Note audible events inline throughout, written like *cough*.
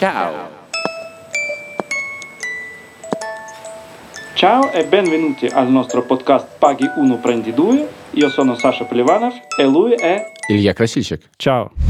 Ciao. Ciao e benvenuti al nostro podcast Paghi Uno Prendi Due. Io sono Sasha Плеванов, e lui è... Илья Красильщик. Чао.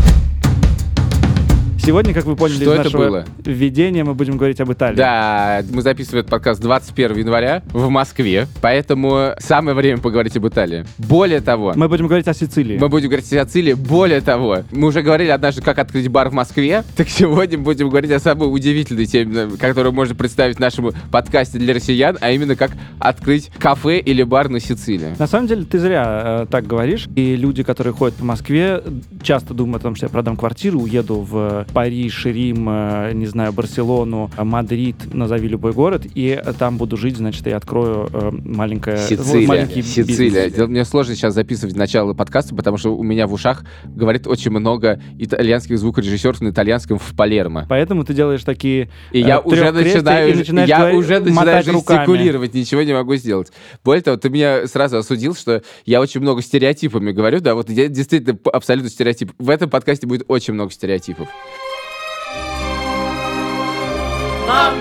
Сегодня, как вы поняли Что из нашего было? введения, мы будем говорить об Италии. Да, мы записываем этот подкаст 21 января в Москве, поэтому самое время поговорить об Италии. Более того, Мы будем говорить о Сицилии. мы будем говорить о Сицилии. Более того, мы уже говорили однажды, как открыть бар в Москве, так сегодня будем говорить о самой удивительной теме, которую можно представить нашему подкасте для россиян, а именно как открыть кафе или бар на Сицилии. На самом деле, ты зря э, так говоришь. И люди, которые ходят по Москве, часто думают о том, что я продам квартиру, уеду в Париж, Рим, э, не знаю, Барселону, э, Мадрид, назови любой город, и э, там буду жить, значит, и открою э, маленькое... Сицилия. маленький Сицилия. бизнес. Мне сложно сейчас записывать начало подкаста, потому что у меня в ушах говорит очень много итальянских звукорежиссеров на итальянском в Палермо. Поэтому ты делаешь такие И э, я уже трёхкрестия начинаю, и начинаешь я говорить- уже начинаю мотать руками. жестикулировать, ничего не могу сделать. Более того, ты меня сразу осудил, что я очень много стереотипами говорю, да, вот я действительно абсолютно стереотип. В этом подкасте будет очень много стереотипов. Mom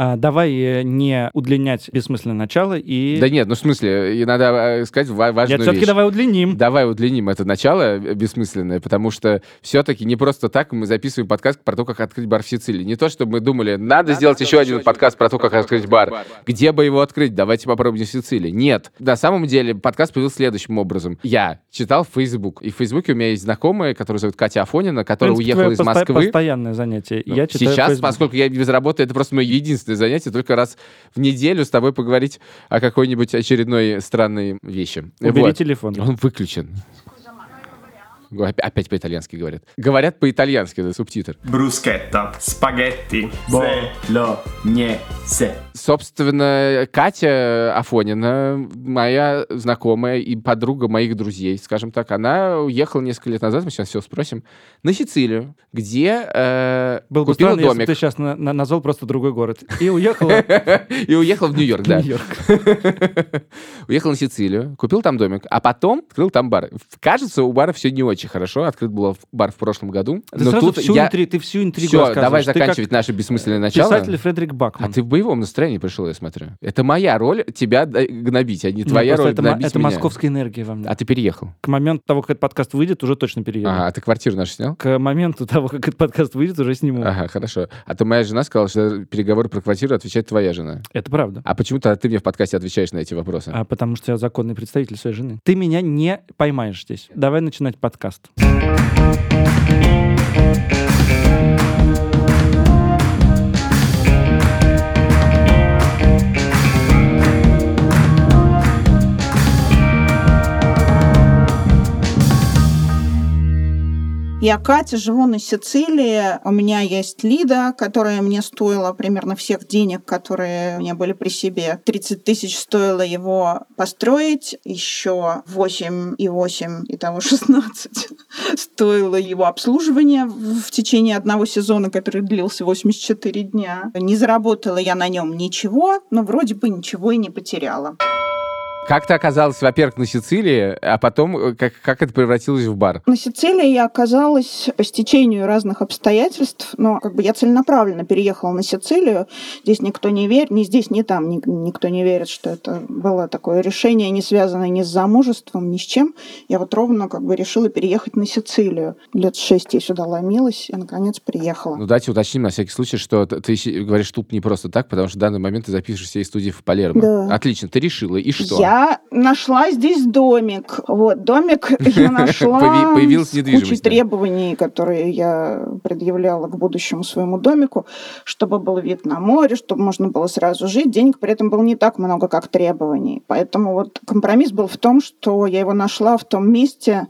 А, давай э, не удлинять бессмысленное начало и... Да нет, ну в смысле, и надо э, сказать ва- важную Нет, все-таки давай удлиним. Давай удлиним это начало э, бессмысленное, потому что все-таки не просто так мы записываем подкаст про то, как открыть бар в Сицилии. Не то, чтобы мы думали, надо, сделать еще один подкаст про то, как открыть бар. Где бы его открыть? Давайте попробуем в Сицилии. Нет. На самом деле подкаст появился следующим образом. Я читал Facebook, и в Фейсбуке у меня есть знакомая, которая зовут Катя Афонина, которая принципе, уехала из Москвы. постоянное занятие. Ну, Я читаю Сейчас, Facebook. поскольку я без работы, это просто мое единственное занятие, только раз в неделю с тобой поговорить о какой-нибудь очередной странной вещи. Убери Вот. телефон. Он выключен. Опять, по-итальянски говорят. Говорят по-итальянски, это субтитр. bruschetta, spaghetti, bolognese. Собственно, Катя Афонина, моя знакомая и подруга моих друзей, скажем так, она уехала несколько лет назад, мы сейчас все спросим, на Сицилию, где э, Был бы купила странно, если бы домик. ты сейчас назвал просто другой город. И уехала *laughs* И уехала в Нью-Йорк, да. Нью-Йорк. *laughs* Уехал на Сицилию, купил там домик, а потом открыл там бар. Кажется, у бара все не очень хорошо. Открыт был бар в прошлом году. Ты но тут всю, я... ты всю интригу Все, давай заканчивать наше бессмысленное начало. Писатель Фредерик Бакман. А ты в боевом настроении пришел, я смотрю. Это моя роль тебя гнобить, а не Ну, твоя просто роль это, гнобить это меня. московская энергия во мне. А ты переехал. К моменту того, как этот подкаст выйдет, уже точно перееду. Ага, а ты квартиру нашу снял? К моменту того, как этот подкаст выйдет, уже сниму. Ага, хорошо. А то моя жена сказала, что переговоры про квартиру отвечает твоя жена. Это правда. А почему-то ты мне в подкасте отвечаешь на эти вопросы? А потому что я законный представитель своей жены. Ты меня не поймаешь здесь. Давай начинать подкаст. Я Катя, живу на Сицилии. У меня есть Лида, которая мне стоила примерно всех денег, которые у меня были при себе. 30 тысяч стоило его построить, еще 8 и 8, итого 16 стоило его обслуживание в течение одного сезона, который длился 84 дня. Не заработала я на нем ничего, но вроде бы ничего и не потеряла. Как ты оказалась, во-первых, на Сицилии, а потом э, как, как это превратилось в бар? На Сицилии я оказалась по стечению разных обстоятельств, но как бы я целенаправленно переехала на Сицилию. Здесь никто не верит, ни здесь, ни там ни- никто не верит, что это было такое решение, не связанное ни с замужеством, ни с чем. Я вот ровно как бы решила переехать на Сицилию. Лет шесть я сюда ломилась и, наконец, приехала. Ну, давайте уточним на всякий случай, что ты говоришь тут не просто так, потому что в данный момент ты запишешь всей студии в Палермо. Да. Отлично, ты решила, и что? Я нашла здесь домик. Вот, домик *laughs* я нашла Появи- появилась кучей недвижимость, да? требований, которые я предъявляла к будущему своему домику, чтобы был вид на море, чтобы можно было сразу жить. Денег при этом было не так много, как требований. Поэтому вот компромисс был в том, что я его нашла в том месте,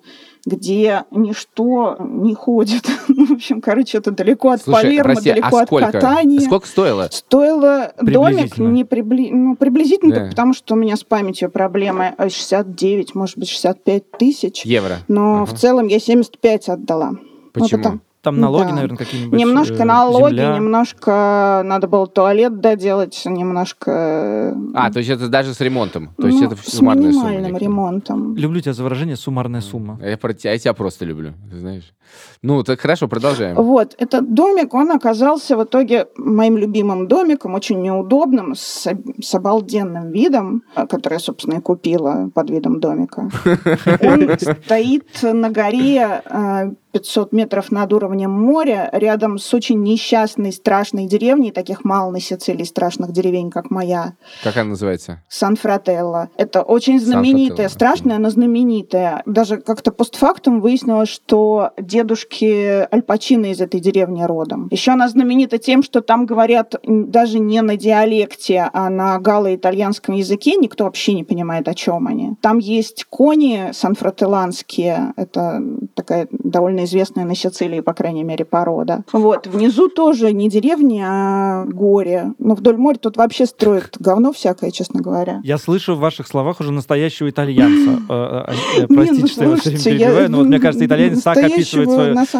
где ничто не ходит. *laughs* Ну, в общем, короче, это далеко от Слушай, Палермо, прости, далеко а от сколько? катания. Сколько стоило? Стоило домик не прибли... ну, приблизительно, Да. так потому что у меня с памятью проблемы э, 69, может быть, 65 тысяч. Евро. Но Ага. в целом я 75 отдала. Ну, Почему? потому- там налоги, Да. наверное, какие-нибудь. Немножко э, налоги, земля. немножко надо было туалет доделать, немножко... А, то есть это даже с ремонтом. То есть ну, это с суммарная сумма. минимальным некая. ремонтом. Люблю тебя за выражение «суммарная сумма». Я, про тебя, я тебя просто люблю, ты знаешь. Ну, так хорошо, продолжаем. Вот, этот домик, он оказался в итоге моим любимым домиком, очень неудобным, с, с обалденным видом, э, который я, собственно, и купила под видом домика. *laughs* Он стоит на горе э, 500 метров над уровнем моря, рядом с очень несчастной, страшной деревней, таких мало на Сицилии страшных деревень, как моя, Как она называется? Сан-Фрателло. Это очень знаменитая, страшная, но знаменитая. Даже как-то постфактум выяснилось, что дедушки Аль Пачино из этой деревни родом. Еще она знаменита тем, что там говорят даже не на диалекте, а на галло-итальянском языке. Никто вообще не понимает, о чем они. Там есть кони сан-фрателланские. Это такая довольно известная на Сицилии, по крайней мере, порода. Вот. Внизу тоже не деревни, а горе. Но вдоль моря тут вообще строят говно всякое, честно говоря. Я слышу в ваших словах уже настоящего итальянца. *laughs* Э, э, э, Не, Простите, ну, что я вас перебиваю, но вот мне кажется, итальянец так описывает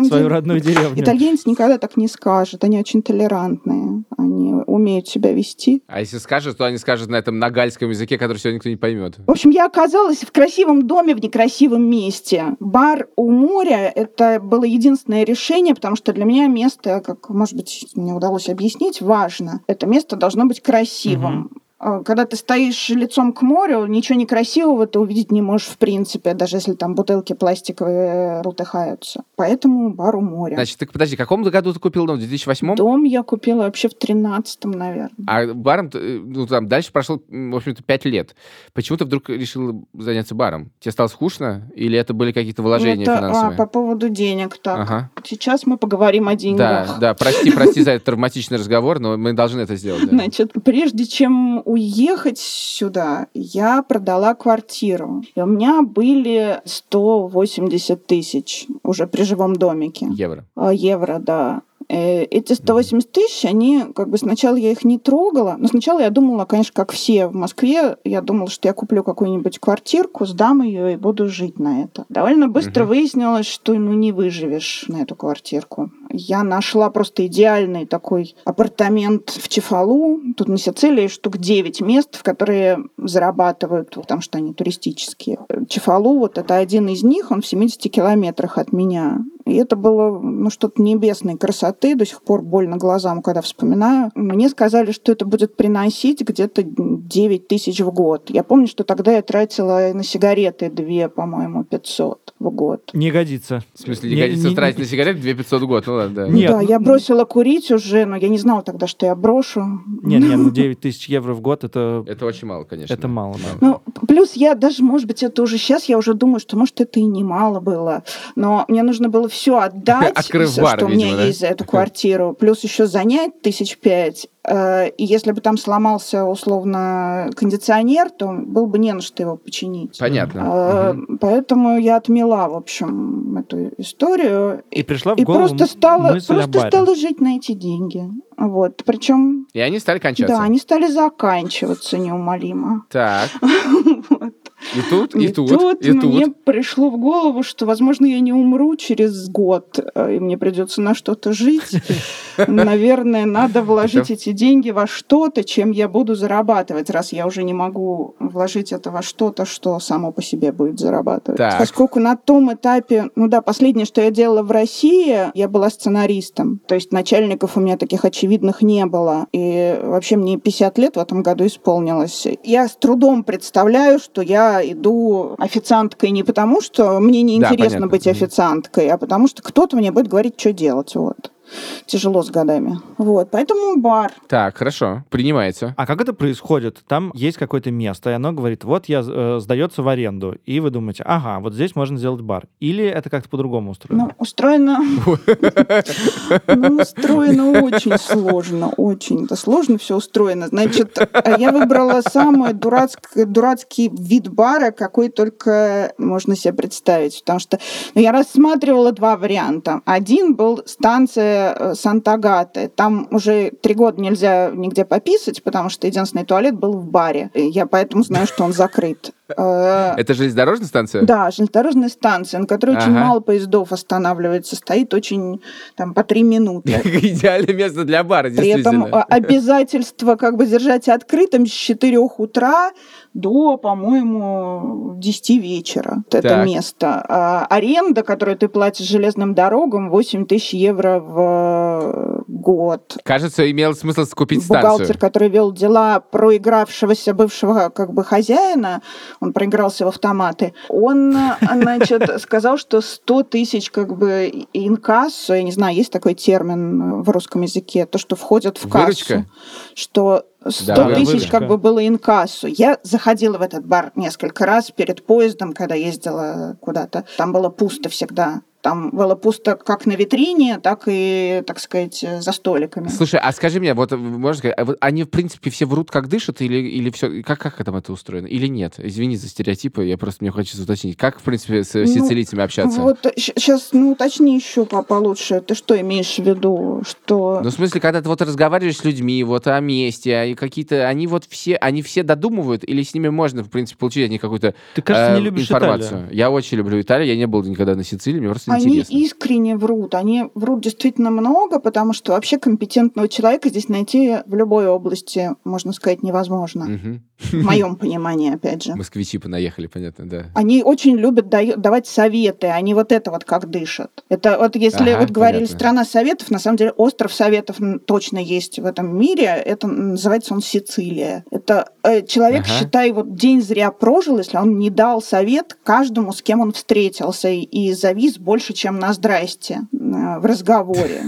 свою, родную деревню. Итальянец никогда так не скажет. Они очень толерантные. Они умеют себя вести. А если скажет, то они скажут на этом нагальском языке, который сегодня никто не поймет. В общем, я оказалась в красивом доме в некрасивом месте. Бар у моря — это было единственное решение, потому что для меня место, как, может быть, мне удалось объяснить, важно. Это место должно быть красивым. А, Когда ты стоишь лицом к морю, ничего некрасивого ты увидеть не можешь в принципе, даже если там бутылки пластиковые бултыхаются. Поэтому бар у моря. Значит, ты подожди, в каком году ты купил дом? В 2008? Дом я купила вообще в тринадцатом, наверное. А баром, э, ну, там, дальше прошло, в общем-то, пять лет. Почему ты вдруг решил заняться баром? Тебе стало скучно? Или это были какие-то вложения Это, а, финансовые? по поводу денег. Так, Ага. сейчас мы поговорим о Да, деньгах. да, прости, прости за этот *laughs* травматичный разговор, но мы должны это сделать. да. Значит, прежде чем уехать сюда, я продала квартиру. И у меня были 180 тысяч уже при живом домике. Евро. А, Евро, да. Э, Эти 180 тысяч, они, как бы сначала я их не трогала, но сначала я думала, конечно, как все в Москве, я думала, что я куплю какую-нибудь квартирку, сдам ее и буду жить на это. Довольно быстро Мгм. выяснилось, что ну не выживешь на эту квартирку. Я нашла просто идеальный такой апартамент в Чефалу. Тут на Сицилии штук 9 мест, в которые зарабатывают, потому что они туристические. Чефалу, вот это один из них, он в 70 километрах от меня. И это было ну, что-то небесной красоты, до сих пор больно глазам, когда вспоминаю. Мне сказали, что это будет приносить где-то 9 тысяч в год. Я помню, что тогда я тратила на сигареты 2, по-моему, 500 в год. Не годится. В смысле, не, Не- годится не- тратить на сигареты 2500 в год? Ну ладно, да. Нет, да, ну- я бросила курить уже, но я не знала тогда, что я брошу. Не, не, ну *laughs* 9 тысяч евро в год это, Это очень мало, конечно. это мало. да. Ну, плюс я даже, может быть, это уже сейчас, я уже думаю, что, может, это и немало было. Но мне нужно было все отдать, *laughs* всё, бар, что у видимо, меня да? есть за эту квартиру. Плюс еще занять тысяч пять. Э, И если бы там сломался, условно, кондиционер, то был бы не на что его починить. Понятно. Э. Поэтому я отмела, в общем, эту историю. И пришла в И голову просто стала, мысль о просто баре. стала жить на эти деньги. Вот. Причем, И они стали кончаться. да, они стали заканчиваться неумолимо. Так. *laughs* Вот. И тут, и, И тут, тут и мне тут. пришло в голову, что, возможно, я не умру через год, э, и мне придется на что-то жить. *laughs* Наверное, надо вложить эти деньги во что-то, чем я буду зарабатывать, раз я уже не могу вложить это во что-то, что само по себе будет зарабатывать. Так. Поскольку на том этапе, ну да, последнее, что я делала в России, я была сценаристом. То есть начальников у меня таких очевидных не было. И вообще мне 50 лет в этом году исполнилось. Я с трудом представляю, что я иду официанткой не потому, что мне не Да, понятно. быть официанткой, а потому что кто-то мне будет говорить, что делать. Вот. Тяжело с годами. Вот, поэтому бар. Так, хорошо. Принимается. А как это происходит? Там есть какое-то место, и оно говорит, вот я э, сдается в аренду. И вы думаете, ага, вот здесь можно сделать бар. Или это как-то по-другому устроено? Ну, устроено... *laughs* Ну, устроено очень сложно, очень. Это сложно все устроено. Значит, я выбрала самый дурацкий, вид бара, какой только можно себе представить. Потому что ну, я рассматривала два варианта. Один был станция э, Санта-Агаты. Там уже три года нельзя нигде пописать, потому что единственный туалет был в баре. Я поэтому знаю, что он закрыт. Э, Это железнодорожная станция? Да, железнодорожная станция, на которой очень мало поездов останавливается, стоит очень там по три минуты. *laughs* Идеальное место для бара, При этом обязательство как бы держать открытым с 4 утра до, по-моему, 10 вечера. Вот Это Так. место. А, аренда, которую ты платишь железным дорогам, 8 тысяч евро в год. Кажется, имело смысл скупить Бухгалтер, станцию. который вел дела проигравшегося бывшего как бы хозяина, он проигрался в автоматы, он, значит, *laughs* сказал, что 100 тысяч как бы инкассо, я не знаю, есть такой термин в русском языке, то, что входит в кассу. Выручка? Что 100 Да, тысяч выручка. как бы было инкассу. Я заходила в этот бар несколько раз перед поездом, когда ездила куда-то. Там было пусто всегда. Там было пусто как на витрине, так и, так сказать, за столиками. Слушай, а скажи мне, вот можно сказать, а они в принципе все врут, как дышат, или, или все, как, как там это устроено? Или нет? Извини за стереотипы, я просто мне хочется уточнить. Как, в принципе, с Ну, сицилийцами общаться? Вот сейчас, ну, уточни еще по- получше. Ты что имеешь в виду? Что... Ну, в смысле, когда ты вот разговариваешь с людьми, вот о месте, а и какие-то, они вот все, они все додумывают, или с ними можно, в принципе, получить от них какую-то Ты, кажется, не э, любишь информацию? Италию. Я очень люблю Италию, я не был никогда на Сицилии, мне просто Они интересно. искренне врут. Они врут действительно много, потому что вообще компетентного человека здесь найти в любой области, можно сказать, невозможно. Мгм. В моем понимании, опять же. Москвичи понаехали, понятно, да. Они очень любят давать советы, они вот это вот как дышат. Это вот если Ага, вот говорили понятно. страна советов, на самом деле остров советов точно есть в этом мире. Это называется он Сицилия. Это э, человек, Ага. считай, вот день зря прожил, если он не дал совет каждому, с кем он встретился, и завис больше, чем на здрасте э, в разговоре.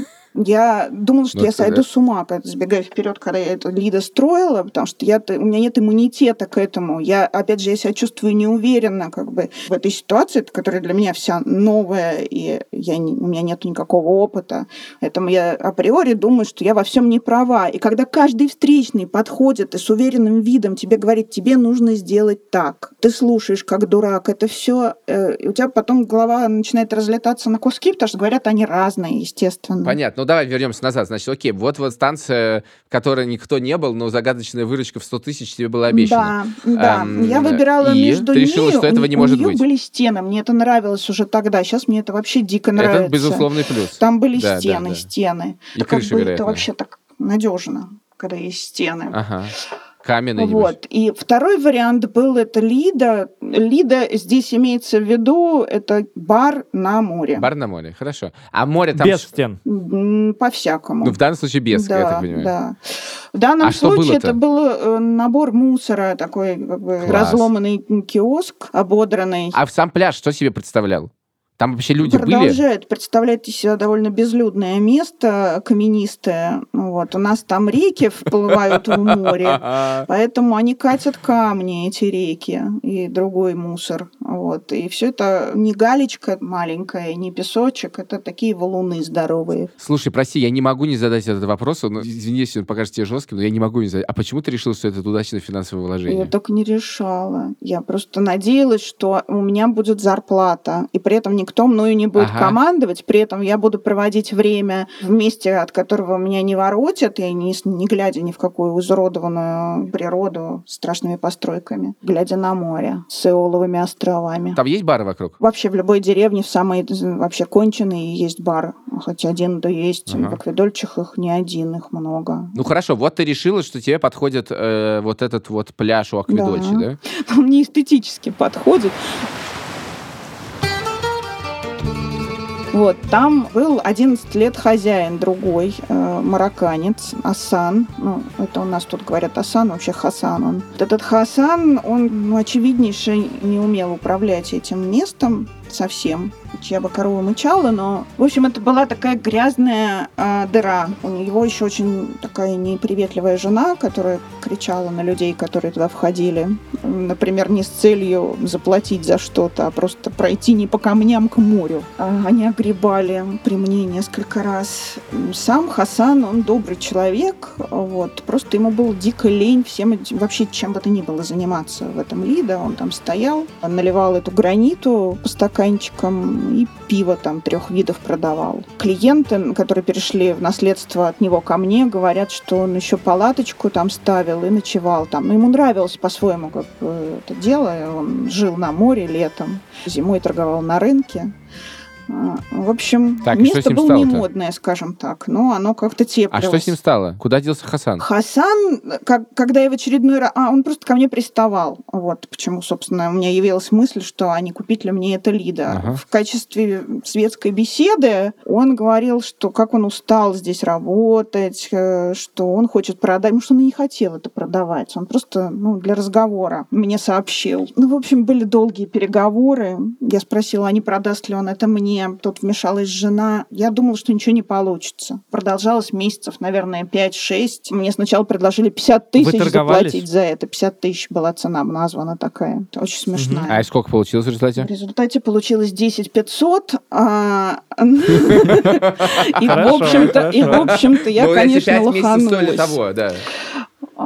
Я думала, что Ну, я сойду да. с ума, когда забегая вперед, когда я это Лида строила, потому что я, у меня нет иммунитета к этому. Я, опять же, я себя чувствую неуверенно как бы в этой ситуации, которая для меня вся новая, и я не- у меня нет никакого опыта. Поэтому я априори думаю, что я во всем не права. И когда каждый встречный подходит и с уверенным видом тебе говорит, тебе нужно сделать так, ты слушаешь как дурак, это все, и у тебя потом голова начинает разлетаться на куски, потому что говорят они разные, естественно. Понятно. Давай вернемся назад. Значит, окей, вот вот станция, в которой никто не был, но загадочная выручка в 100 тысяч тебе была обещана. Да, да. Эм, я выбирала и между ты решила, ней, что этого у- не может у неё быть? были стены, мне это нравилось уже тогда. Сейчас мне это вообще дико нравится. Это безусловный плюс. Там были Да, да, стены, да. стены. И это как крыша, бы вероятно. это вообще так надежно, когда есть стены. Ага. Каменный. Вот. И второй вариант был это Лида. Лида здесь имеется в виду, это бар на море. Бар на море, хорошо. А море там... Без стен. По-всякому. Ну, в данном случае без, да, я так понимаю. Да. В данном А случае было-то? это был э, набор мусора, такой как бы Класс. разломанный киоск, ободранный. А в сам пляж что себе представлял? Там вообще люди были? Продолжает представлять из себя довольно безлюдное место, каменистое. Вот. У нас там реки вплывают в море, *laughs* поэтому они катят камни, эти реки, и другой мусор. Вот. И все это не галечка маленькая, не песочек, это такие валуны здоровые. Слушай, прости, я не могу не задать этот вопрос. Он, извини, если он покажется тебе жестким, но я не могу не задать. А почему ты решил, что это удачное финансовое вложение? Я так не решала. Я просто надеялась, что у меня будет зарплата, и при этом никто мною не будет Ага. командовать, при этом я буду проводить время в месте, от которого меня не воротят, и не, не глядя ни в какую изуродованную природу страшными постройками, глядя на море с Иоловыми островами. Там есть бары вокруг? Вообще в любой деревне, в самой вообще конченой, есть бар. Хоть один да есть. Ага. В Акведольчих их не один, их много. Ну хорошо, вот ты решила, что тебе подходит э, вот этот вот пляж у Акведольчи, да? Да. *laughs* Он мне эстетически подходит. Вот, там был 11 лет хозяин другой, э, марокканец, Асан. Ну, это у нас тут говорят Асан, вообще Хасан он. Этот Хасан, он, ну, очевиднейше, не умел управлять этим местом совсем. Чья бы корова мычала, но... В общем, это была такая грязная э, дыра. У него еще очень такая неприветливая жена, которая кричала на людей, которые туда входили. Например, не с целью заплатить за что-то, а просто пройти не по камням к морю. А Они огребали при мне несколько раз. Сам Хасан, он добрый человек, вот. Просто ему было дико лень всем этим- вообще чем бы то ни было заниматься в этом Лида. Он там стоял, наливал эту граниту по стаканам стаканчиком и пиво там трех видов продавал. Клиенты, которые перешли в наследство от него ко мне, говорят, что он еще палаточку там ставил и ночевал там. Но ему нравилось по-своему как бы, это дело. Он жил на море летом, зимой торговал на рынке. А, В общем, Так, место было не модное, скажем так, но оно как-то А теплилось. что с ним стало? Куда делся Хасан? Хасан, как, когда я в очередной раз... А, он просто ко мне приставал. Вот почему, собственно, у меня явилась мысль, что а не купить ли мне это Лида. Ага. В качестве светской беседы он говорил, что как он устал здесь работать, э, что он хочет продать. Потому что он и не хотел это продавать. Он просто ну, для разговора мне сообщил. Ну, в общем, были долгие переговоры. Я спросила, а не продаст ли он это мне. Тут вмешалась жена. Я думала, что ничего не получится. Продолжалось месяцев, наверное, 5-6. Мне сначала предложили 50 тысяч заплатить за это. 50 тысяч была цена названа такая. Это очень смешная. А и сколько получилось в В результате? результате получилось 10 500. а, *laughs* И, в общем-то, и, в хорошо. общем-то, я, Ну, конечно, лоханулась. того, да.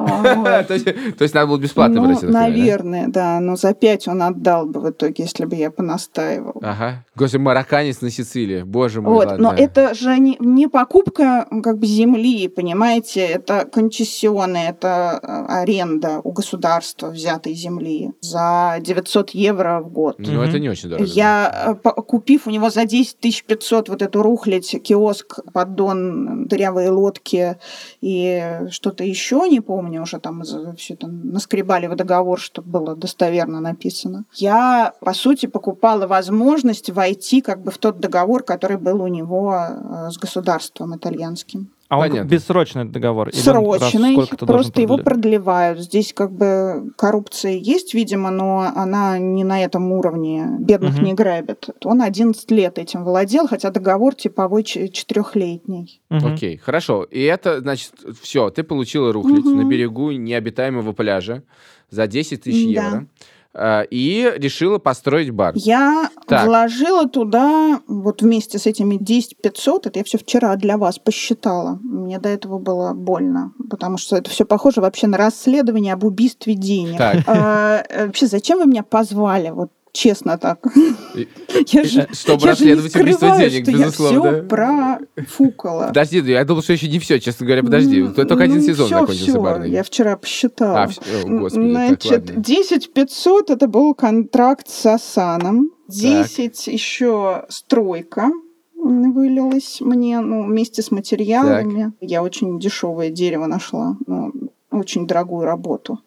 *laughs* То есть надо было бесплатно Ну, да? наверное, да. Но за 5 он отдал бы в итоге, если бы я понастаивала. Ага. Господи, марокканец на Сицилии. Боже мой, Вот, но это же не, покупка как бы земли, понимаете, это концессионная, это э, аренда у государства взятой земли за 900 евро в год. Ну, это не очень дорого. Я, э, купив у него за 10 500 вот эту рухлядь, киоск, поддон, дырявые лодки и что-то еще, не помню, уже там все это наскребали в договор, чтобы было достоверно написано. Я, по сути, покупала возможность войти как бы в тот договор, который был у него э, с государством итальянским. А он бессрочный договор? Срочный, просто его продлевают. Здесь как бы коррупция есть, видимо, но она не на этом уровне. Бедных Мгм. не грабят. Он 11 лет этим владел, хотя договор типовой четырехлетний. Мгм. Окей, хорошо. И это, значит, все, ты получила рухлядь Мгм. на берегу необитаемого пляжа за 10 тысяч Да. евро. А, И решила построить бар. Я Так. вложила туда, вот вместе с этими 10 500, это я все вчера для вас посчитала. Мне до этого было больно, потому что это все похоже вообще на расследование об убийстве денег. Так. А, э, Вообще, зачем вы меня позвали? Вот честно так. И- *laughs* Я же, Чтобы я же не расследовать убийство скрываю, денег, что безусловно. Я все профукала. Подожди, я думал, что еще не все, честно говоря, подожди. Ну, Только один ну, сезон всё, закончился барный. Я вчера посчитала. А, всё, о, господи, так, Значит, ладно. 10 500 это был контракт с Асаном. 10 еще стройка вылилась мне, ну, вместе с материалами. Я очень дешевое дерево нашла, ну, очень дорогую работу.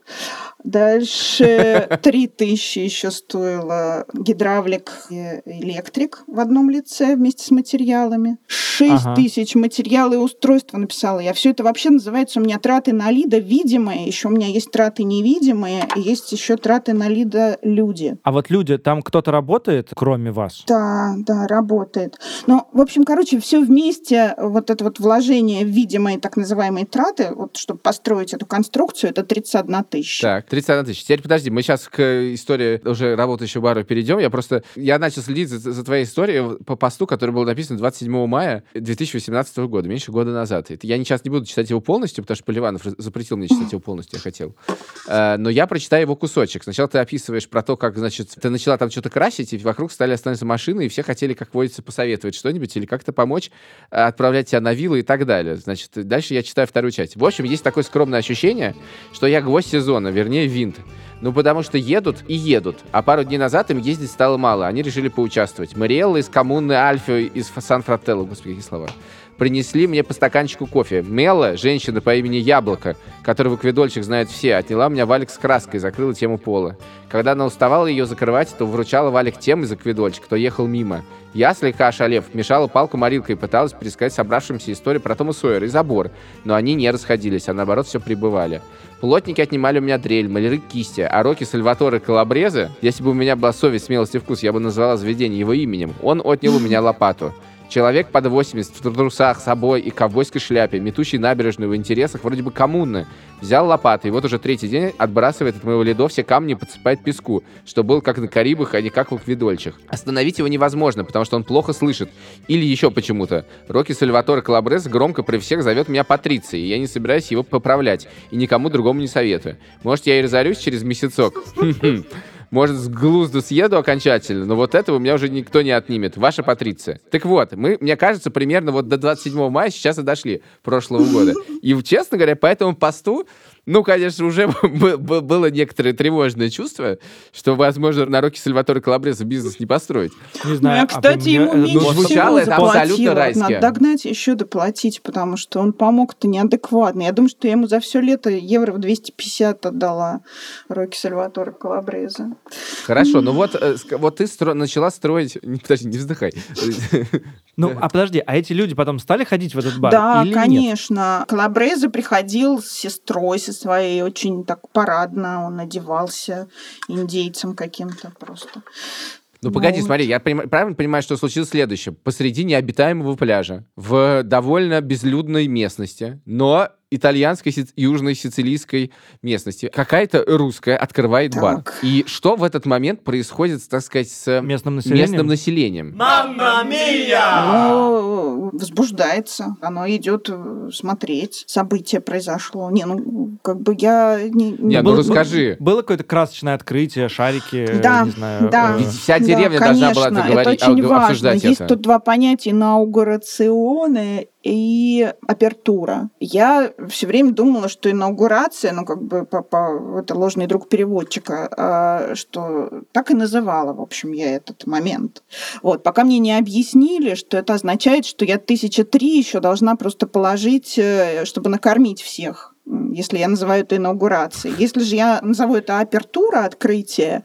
Дальше *laughs* 3000 еще стоило гидравлик и электрик в одном лице вместе с материалами. 6 Ага. тысяч материалы и устройства написала я. Все это вообще называется у меня траты на лида видимые. Еще у меня есть траты невидимые, и есть еще траты на лида люди. А вот люди, там кто-то работает, кроме вас? Да, да, работает. Ну, в общем, короче, все вместе, вот это вот вложение в видимые так называемые траты, вот чтобы построить эту конструкцию, это 31 тысяча. Так, 31 тысяч. Теперь подожди, мы сейчас к истории уже работающего бара перейдем. Я просто, я начал следить за, за твоей историей по посту, который был написан 27 мая 2018 года, меньше года назад. Это я сейчас не буду читать его полностью, потому что Поливанов запретил мне читать его полностью, я хотел. Э, Но я прочитаю его кусочек. Сначала ты описываешь про то, как, значит, ты начала там что-то красить, и вокруг стали останавливаться машины, и все хотели, как водится, посоветовать что-нибудь или как-то помочь, э, отправлять тебя на виллы и так далее. Значит, дальше я читаю вторую часть. В общем, есть такое скромное ощущение, что я гвоздь сезона, вернее, винт. Ну, потому что едут и едут. А пару дней назад им ездить стало мало. Они решили поучаствовать. Мариэлла из коммуны Альфа из Сан-Фрателло, господи, какие слова, принесли мне по стаканчику кофе. Мела, женщина по имени Яблоко, которую в экведольчик знают все, отняла у меня валик с краской и закрыла тему пола. Когда она уставала ее закрывать, то вручала валик тем из экведольчик, кто ехал мимо. Я, слегка ошалев, мешала палку морилкой и пыталась пересказать собравшимся историю про Тома Сойера и забор, но они не расходились, а наоборот все прибывали. Плотники отнимали у меня дрель, маляры кисти, а Рокки Сальваторе Калабрезе, если бы у меня была совесть, смелость и вкус, я бы назвала заведение его именем, он отнял у меня лопату. Человек под 80, в трусах, собой и ковбойской шляпе, метущий набережную в интересах вроде бы коммуны, взял лопату и вот уже третий день отбрасывает от моего ледо все камни и подсыпает песку, что был как на Карибах, а не как в Акведольчах. Остановить его невозможно, потому что он плохо слышит. Или еще почему-то. Рокки Сальваторе Калабрес громко при всех зовет меня Патрицией, и я не собираюсь его поправлять, и никому другому не советую. Может, я и разорюсь через месяцок? Может, с глузду съеду окончательно, но вот этого у меня уже никто не отнимет. Ваша Патриция. Так вот, мы, мне кажется, примерно вот до 27 мая сейчас и дошли прошлого года. И, честно говоря, по этому посту ну, конечно, уже *laughs* было некоторое тревожное чувство, что, возможно, на Роке Сальваторе Калабреса бизнес не построить. Не знаю. Ну, я, кстати, ему ну, меньше звучало всего это абсолютно райски. Надо догнать еще доплатить, потому что он помог-то неадекватно. Я думаю, что я ему за все лето евро в 250 отдала Роки Сальваторе Калабрезе. Хорошо, ну вот, э, вот ты стро- начала строить... *laughs* не- Подожди, не вздыхай. Ну, а подожди, а эти люди потом стали ходить в этот бар? Да, или нет? конечно. Калабрезе приходил с сестрой со своей, очень так парадно он одевался индейцем каким-то просто. Ну, погоди, Вот. смотри, я понима- правильно понимаю, что случилось следующее. Посреди необитаемого пляжа, в довольно безлюдной местности, но итальянской, си- южной сицилийской местности, какая-то русская открывает Так. бар. И что в этот момент происходит, так сказать, с Местным населением? местным населением? Оно возбуждается, оно идет э, смотреть. Событие произошло. Не, ну, как бы я... Не, Не, ну Было- расскажи. Было какое-то красочное открытие, шарики, Да, не знаю. да. э, Ведь вся Да, деревня должна была конечно, это говорить, это очень а, важно. обсуждать Есть это. тут два понятия инаугурационе и апертура. Я все время думала, что инаугурация, ну как бы по, по- это ложный друг переводчика, а, что так и называла, в общем, я этот момент. Вот, пока мне не объяснили, что это означает, что я тысяча три еще должна просто положить, э, чтобы накормить всех если я называю это инаугурацией. Если же я назову это апертура, открытие,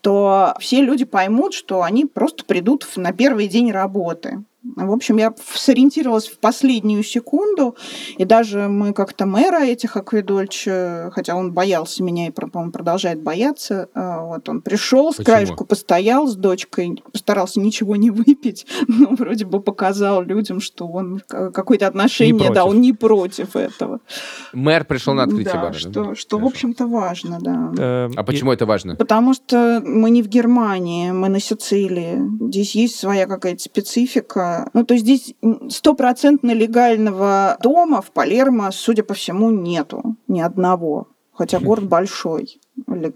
то все люди поймут, что они просто придут на первый день работы. В общем, я сориентировалась в последнюю секунду, и даже мы как-то мэра этих Акведольч, э, хотя он боялся меня и, по-моему, продолжает бояться, э, вот он пришел, с краешку постоял с дочкой, постарался ничего не выпить, *laughs* но вроде бы показал людям, что он к- какое-то отношение, да, он не против этого. Мэр пришел на открытие да, бара. что, что в общем-то, важно, да. э, А почему это важно? Потому что мы не в Германии, мы на Сицилии. Здесь есть своя какая-то специфика. Ну, то есть здесь стопроцентно легального дома в Палермо, судя по всему, нету ни одного. Хотя город *laughs* большой,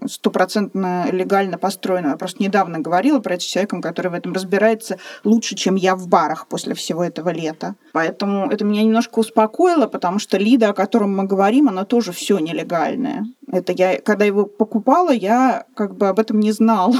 стопроцентно легально построен. Я просто недавно говорила про это с человеком, который в этом разбирается лучше, чем я в барах после всего этого лета. Поэтому это меня немножко успокоило, потому что Лида, о котором мы говорим, она тоже все нелегальное. Это я, когда его покупала, я как бы об этом не знала.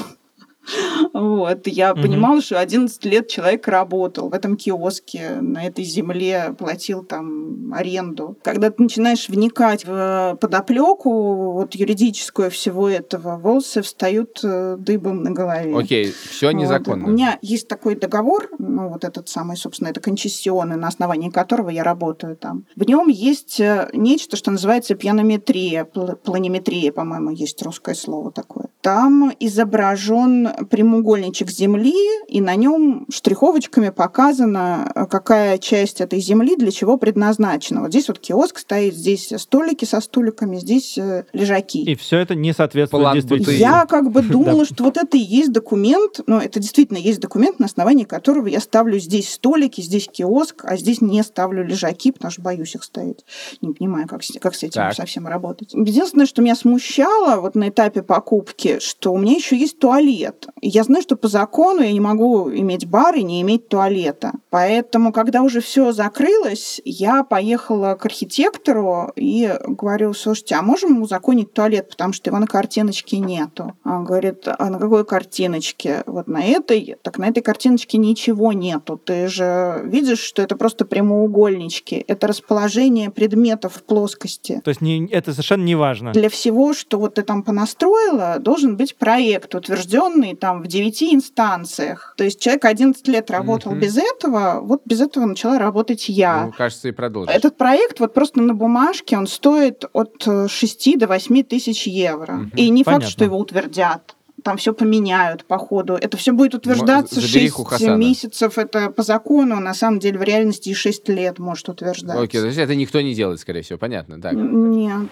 Вот, я Мгм. понимала, что 11 лет человек работал в этом киоске, на этой земле, платил там аренду. Когда ты начинаешь вникать в подоплеку вот юридическую всего этого, волосы встают э, дыбом на голове. Окей, все Вот. незаконно. У меня есть такой договор, ну, вот этот самый, собственно, это концессионный, на основании которого я работаю там. В нем есть э, нечто, что называется пьянометрия, пл- планиметрия, по-моему, есть русское слово такое. Там изображен прямоугольничек земли, и на нем штриховочками показано, э, какая часть этой земли для чего предназначена. Вот здесь вот киоск стоит, здесь столики со столиками, здесь э, лежаки. И все это не соответствует План действительности. Я как бы *laughs* думала, что вот это и есть документ, но это действительно есть документ, на основании которого я ставлю здесь столики, здесь киоск, а здесь не ставлю лежаки, потому что боюсь их ставить. Не понимаю, как с, как с этим Так. совсем работать. Единственное, что меня смущало вот на этапе покупки, что у меня еще есть туалет. Я знаю, что по закону я не могу иметь бар и не иметь туалета. Поэтому, когда уже все закрылось, я поехала к архитектору и говорю, слушайте, а можем узаконить туалет, потому что его на картиночке нету. Он говорит, а на какой картиночке? Вот на этой? Так на этой картиночке ничего нету. Ты же видишь, что это просто прямоугольнички. Это расположение предметов в плоскости. То есть не, это совершенно не важно. Для всего, что вот ты там понастроила, должен быть проект, утвержденный там в девяти инстанциях. То есть человек 11 лет работал Мгм. без этого, вот без этого начала работать я. Ну, кажется, и продолжишь. Этот проект вот просто на бумажке, он стоит от э, 6 до 8 тысяч евро. Мгм. И не Понятно. факт, что его утвердят. Там все поменяют по ходу. Это все будет утверждаться забери их у 6 Хасана. месяцев. Это по закону. На самом деле в реальности и 6 лет может утверждаться. Окей, то есть это никто не делает, скорее всего, понятно. Так. Нет. нет.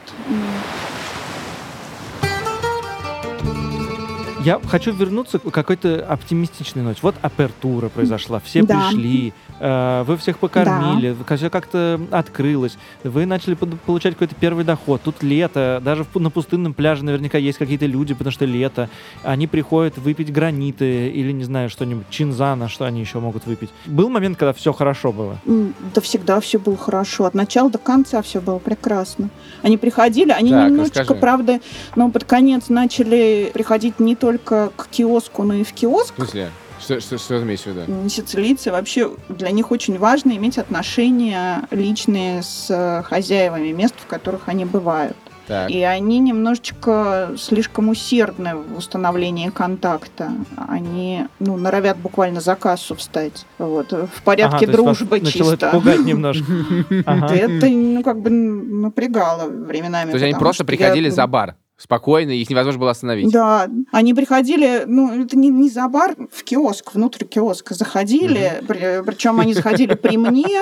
Я хочу вернуться к какой-то оптимистичной ночи. Вот апертура произошла, все Да. пришли, вы всех покормили, все как-то открылось, вы начали получать какой-то первый доход. Тут лето, даже на пустынном пляже наверняка есть какие-то люди, потому что лето. Они приходят выпить граниты или, не знаю, что-нибудь, чинзана, что они еще могут выпить. Был момент, когда все хорошо было? Да всегда все было хорошо. От начала до конца все было прекрасно. Они приходили, они Так, немножечко, расскажи. правда, но под конец начали приходить не только к киоску, но и в киоск. В смысле? Что, что, что ты имеешь в виду? Сицилийцы вообще для них очень важно иметь отношения личные с э, хозяевами мест, в которых они бывают. Так. И они немножечко слишком усердны в установлении контакта. Они, ну, норовят буквально за кассу встать. Вот. В Ага, порядке то есть вас дружбы чисто. пугать немножко. *laughs* Ага. Это, ну, как бы напрягало временами. То есть они просто приходили за бар. Спокойно, их невозможно было остановить. Да, они приходили, ну, это не, не за бар, в киоск, внутрь киоска заходили, причем они заходили при мне,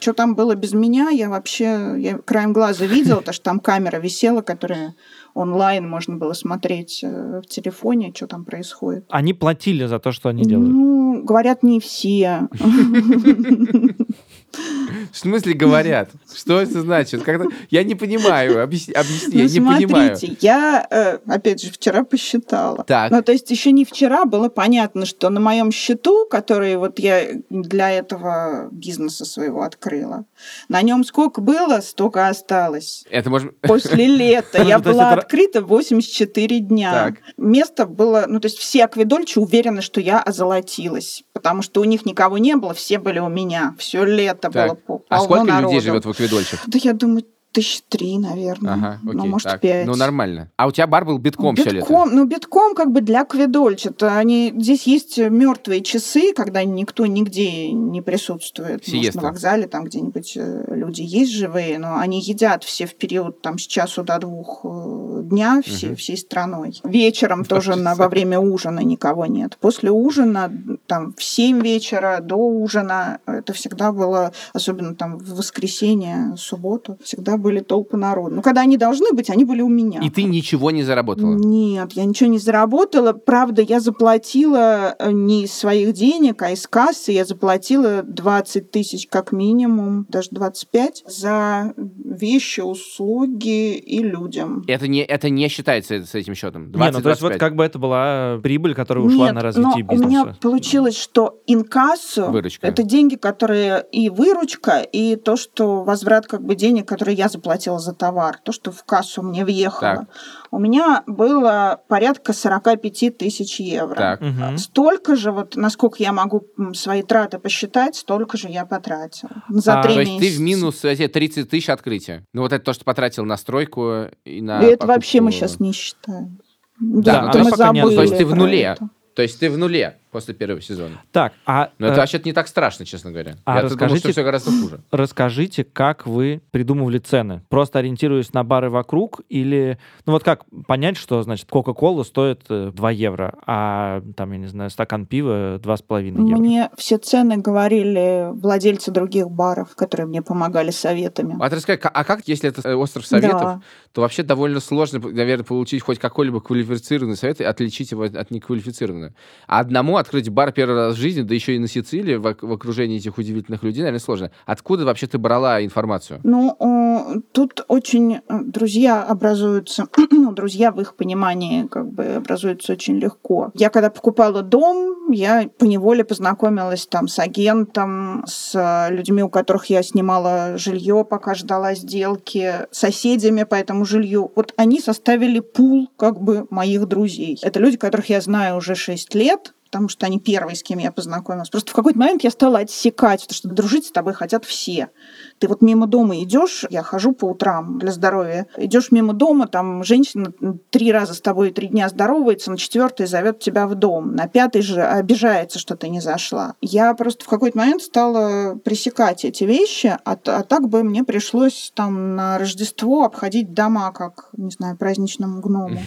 что там было без меня, я вообще я краем глаза видела, потому что там камера висела, которая онлайн можно было смотреть э, в телефоне, что там происходит. Они платили за то, что они делают. Ну, говорят, не все. *laughs* В смысле говорят? Что это значит? Как-то- Я не понимаю. Объясни, объясни, я Ну, не понимаю. смотрите, я, э, опять же, вчера посчитала. Так. Ну, то есть еще не вчера было понятно, что на моем счету, который вот я для этого бизнеса своего открыла, на нем сколько было, столько осталось. Это может... После *laughs* лета я есть была открыта 84 дня. Так. Место было, ну то есть все акведольчи уверены, что я озолотилась, потому что у них никого не было, все были у меня. Все лето было Так. по- А полно сколько людей народу. живет в Акведольчах? Да я думаю, тысяч три, наверное. Ага, ну, окей. может, так. пять. Ну, нормально. А у тебя бар был битком все лето? битком, ну битком как бы для кведольча. Они здесь есть мертвые часы, когда никто нигде не присутствует. Может, Сиеста. на вокзале там где-нибудь э, люди есть живые, но они едят все в период там с часу до двух э, дня все, Мгм. всей страной. Вечером тоже на, часа. во время ужина никого нет. После ужина там в 7 вечера до ужина это всегда было, особенно там в воскресенье, субботу, всегда были толпы народу. Ну, когда они должны быть, они были у меня. И ты ничего не заработала? Нет, я ничего не заработала. Правда, я заплатила э, не из своих денег, а из кассы. Я заплатила 20 тысяч как минимум, даже 25, за вещи, услуги и людям. Это не, это не считается с этим счетом. Не, ну то есть вот 20-25. как бы это была прибыль, которая ушла Нет, на развитие но у меня бизнеса. получилось, что инкассо Выручка. это деньги, которые и выручка, и то, что возврат как бы денег, которые я заплатила за товар, то, что в кассу мне въехало. Так. У меня было порядка 45 тысяч евро. Так. Мгм. Столько же, вот насколько я могу свои траты посчитать, столько же я потратила. За А, три То есть ты месяца. в минус эти 30 тысяч открытия. Ну, вот это то, что потратил на стройку и на И это вообще мы сейчас не считаем. Да, Да, ну, это то мы есть пока не забыли. То есть ты в нуле. это. То есть ты в нуле после первого сезона. Так, а, Но это э, вообще не так страшно, честно говоря. а Я думал, что расскажите- все гораздо хуже. расскажите, как вы придумывали цены? Просто ориентируясь на бары вокруг или... Ну вот как понять, что, значит, Кока-Кола стоит э, 2 евро, а там, я не знаю, стакан пива 2,5 евро? Мне все цены говорили владельцы других баров, которые мне помогали советами. А ты расскажи, ка- а как, если это э, остров советов, Да. то вообще довольно сложно, наверное, получить хоть какой-либо квалифицированный совет и отличить его от неквалифицированного. А одному открыть бар первый раз в жизни, да еще и на Сицилии, в, в окружении этих удивительных людей, наверное, сложно. Откуда вообще ты брала информацию? Ну, тут очень э, друзья образуются, *clears throat* ну, друзья в их понимании как бы образуются очень легко. Я когда покупала дом, я поневоле познакомилась там с агентом, с э, людьми, у которых я снимала жилье, пока ждала сделки, соседями по этому жилью. Вот они составили пул как бы моих друзей. Это люди, которых я знаю уже 6 лет, потому что они первые, с кем я познакомилась. Просто в какой-то момент я стала отсекать, потому что дружить с тобой хотят все. Ты вот мимо дома идешь, я хожу по утрам для здоровья, идешь мимо дома, там женщина три раза с тобой три дня здоровается, на четвертый зовет тебя в дом, на пятый же обижается, что ты не зашла. Я просто в какой-то момент стала пресекать эти вещи, а, а так бы мне пришлось там на Рождество обходить дома, как, не знаю, праздничному гному.